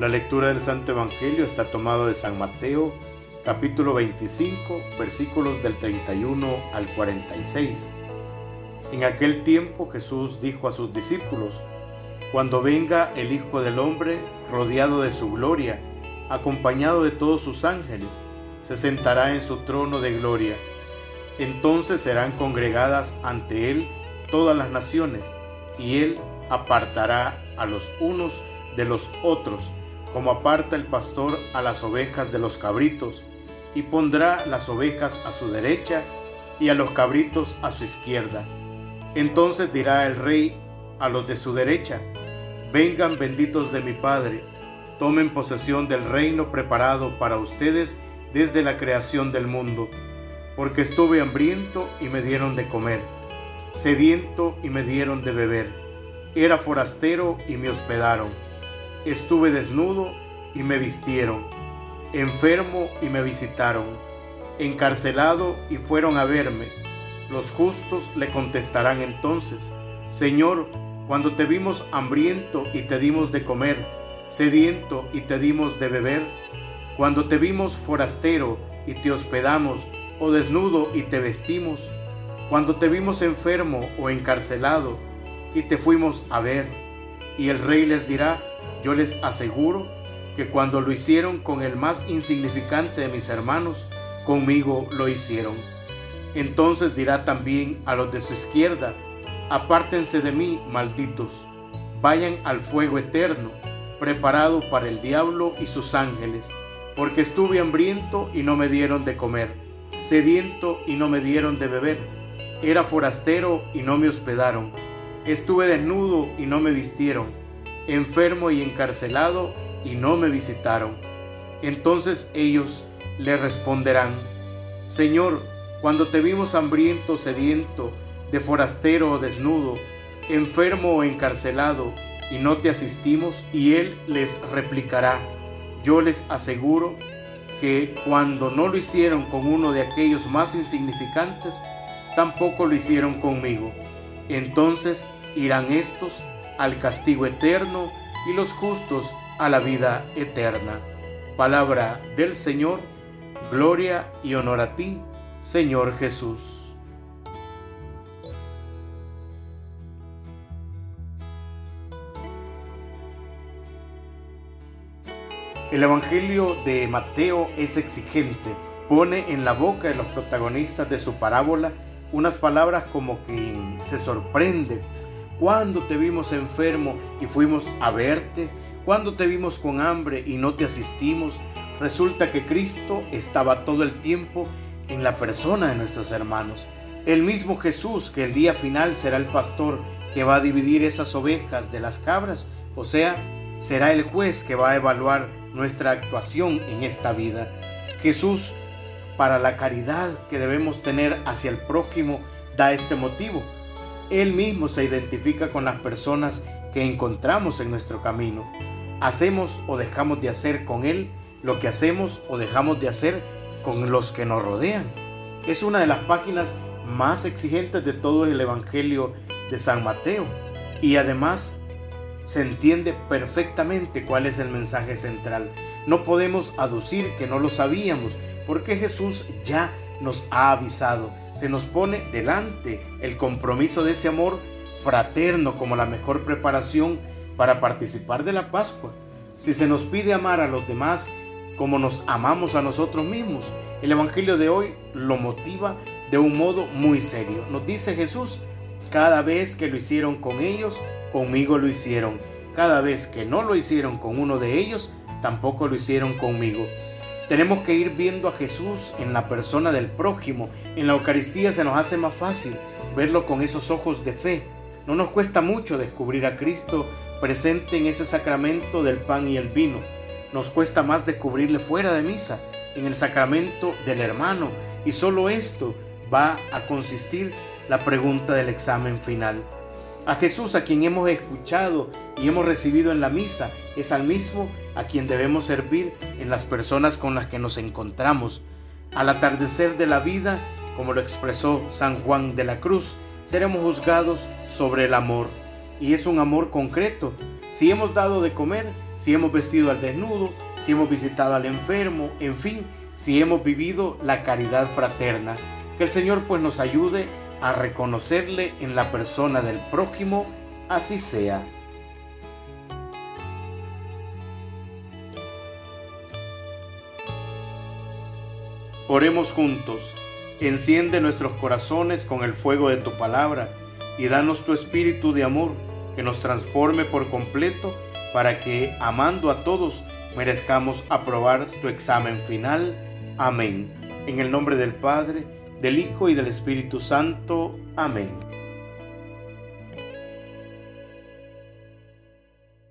La lectura del Santo Evangelio está tomado de San Mateo, capítulo 25, versículos del 31 al 46. En aquel tiempo Jesús dijo a sus discípulos, Cuando venga el Hijo del Hombre rodeado de su gloria, acompañado de todos sus ángeles, se sentará en su trono de gloria. Entonces serán congregadas ante él todas las naciones, y él apartará a los unos de los otros como aparta el pastor a las ovejas de los cabritos, y pondrá las ovejas a su derecha y a los cabritos a su izquierda. Entonces dirá el rey a los de su derecha, vengan benditos de mi Padre, tomen posesión del reino preparado para ustedes desde la creación del mundo, porque estuve hambriento y me dieron de comer, sediento y me dieron de beber, era forastero y me hospedaron Estuve desnudo y me vistieron, enfermo y me visitaron, encarcelado y fueron a verme. Los justos le contestarán entonces, Señor, cuando te vimos hambriento y te dimos de comer, sediento y te dimos de beber, cuando te vimos forastero y te hospedamos, o desnudo y te vestimos, cuando te vimos enfermo o encarcelado y te fuimos a ver. Y el rey les dirá, yo les aseguro que cuando lo hicieron con el más insignificante de mis hermanos, conmigo lo hicieron. Entonces dirá también a los de su izquierda, apártense de mí, malditos, vayan al fuego eterno, preparado para el diablo y sus ángeles, porque estuve hambriento y no me dieron de comer, sediento y no me dieron de beber, era forastero y no me hospedaron, estuve desnudo y no me vistieron enfermo y encarcelado, y no me visitaron. Entonces ellos le responderán, Señor, cuando te vimos hambriento, sediento, de forastero o desnudo, enfermo o encarcelado, y no te asistimos, y él les replicará, yo les aseguro que cuando no lo hicieron con uno de aquellos más insignificantes, tampoco lo hicieron conmigo. Entonces irán estos al castigo eterno y los justos a la vida eterna. Palabra del Señor, gloria y honor a ti, Señor Jesús. El Evangelio de Mateo es exigente, pone en la boca de los protagonistas de su parábola unas palabras como que se sorprende cuando te vimos enfermo y fuimos a verte? cuando te vimos con hambre y no te asistimos? Resulta que Cristo estaba todo el tiempo en la persona de nuestros hermanos. El mismo Jesús que el día final será el pastor que va a dividir esas ovejas de las cabras, o sea, será el juez que va a evaluar nuestra actuación en esta vida. Jesús, para la caridad que debemos tener hacia el prójimo, da este motivo él mismo se identifica con las personas que encontramos en nuestro camino. Hacemos o dejamos de hacer con Él lo que hacemos o dejamos de hacer con los que nos rodean. Es una de las páginas más exigentes de todo el Evangelio de San Mateo y además se entiende perfectamente cuál es el mensaje central. No podemos aducir que no lo sabíamos porque Jesús ya nos ha avisado. Se nos pone delante el compromiso de ese amor fraterno como la mejor preparación para participar de la Pascua. Si se nos pide amar a los demás como nos amamos a nosotros mismos, el Evangelio de hoy lo motiva de un modo muy serio. Nos dice Jesús, cada vez que lo hicieron con ellos, conmigo lo hicieron. Cada vez que no lo hicieron con uno de ellos, tampoco lo hicieron conmigo. Tenemos que ir viendo a Jesús en la persona del prójimo. En la Eucaristía se nos hace más fácil verlo con esos ojos de fe. No nos cuesta mucho descubrir a Cristo presente en ese sacramento del pan y el vino. Nos cuesta más descubrirle fuera de misa, en el sacramento del hermano. Y solo esto va a consistir la pregunta del examen final. A Jesús a quien hemos escuchado y hemos recibido en la misa es al mismo a quien debemos servir en las personas con las que nos encontramos. Al atardecer de la vida, como lo expresó San Juan de la Cruz, seremos juzgados sobre el amor. Y es un amor concreto. Si hemos dado de comer, si hemos vestido al desnudo, si hemos visitado al enfermo, en fin, si hemos vivido la caridad fraterna. Que el Señor pues nos ayude a reconocerle en la persona del prójimo, así sea. Oremos juntos. Enciende nuestros corazones con el fuego de tu palabra y danos tu espíritu de amor que nos transforme por completo para que, amando a todos, merezcamos aprobar tu examen final. Amén. En el nombre del Padre, del Hijo y del Espíritu Santo. Amén.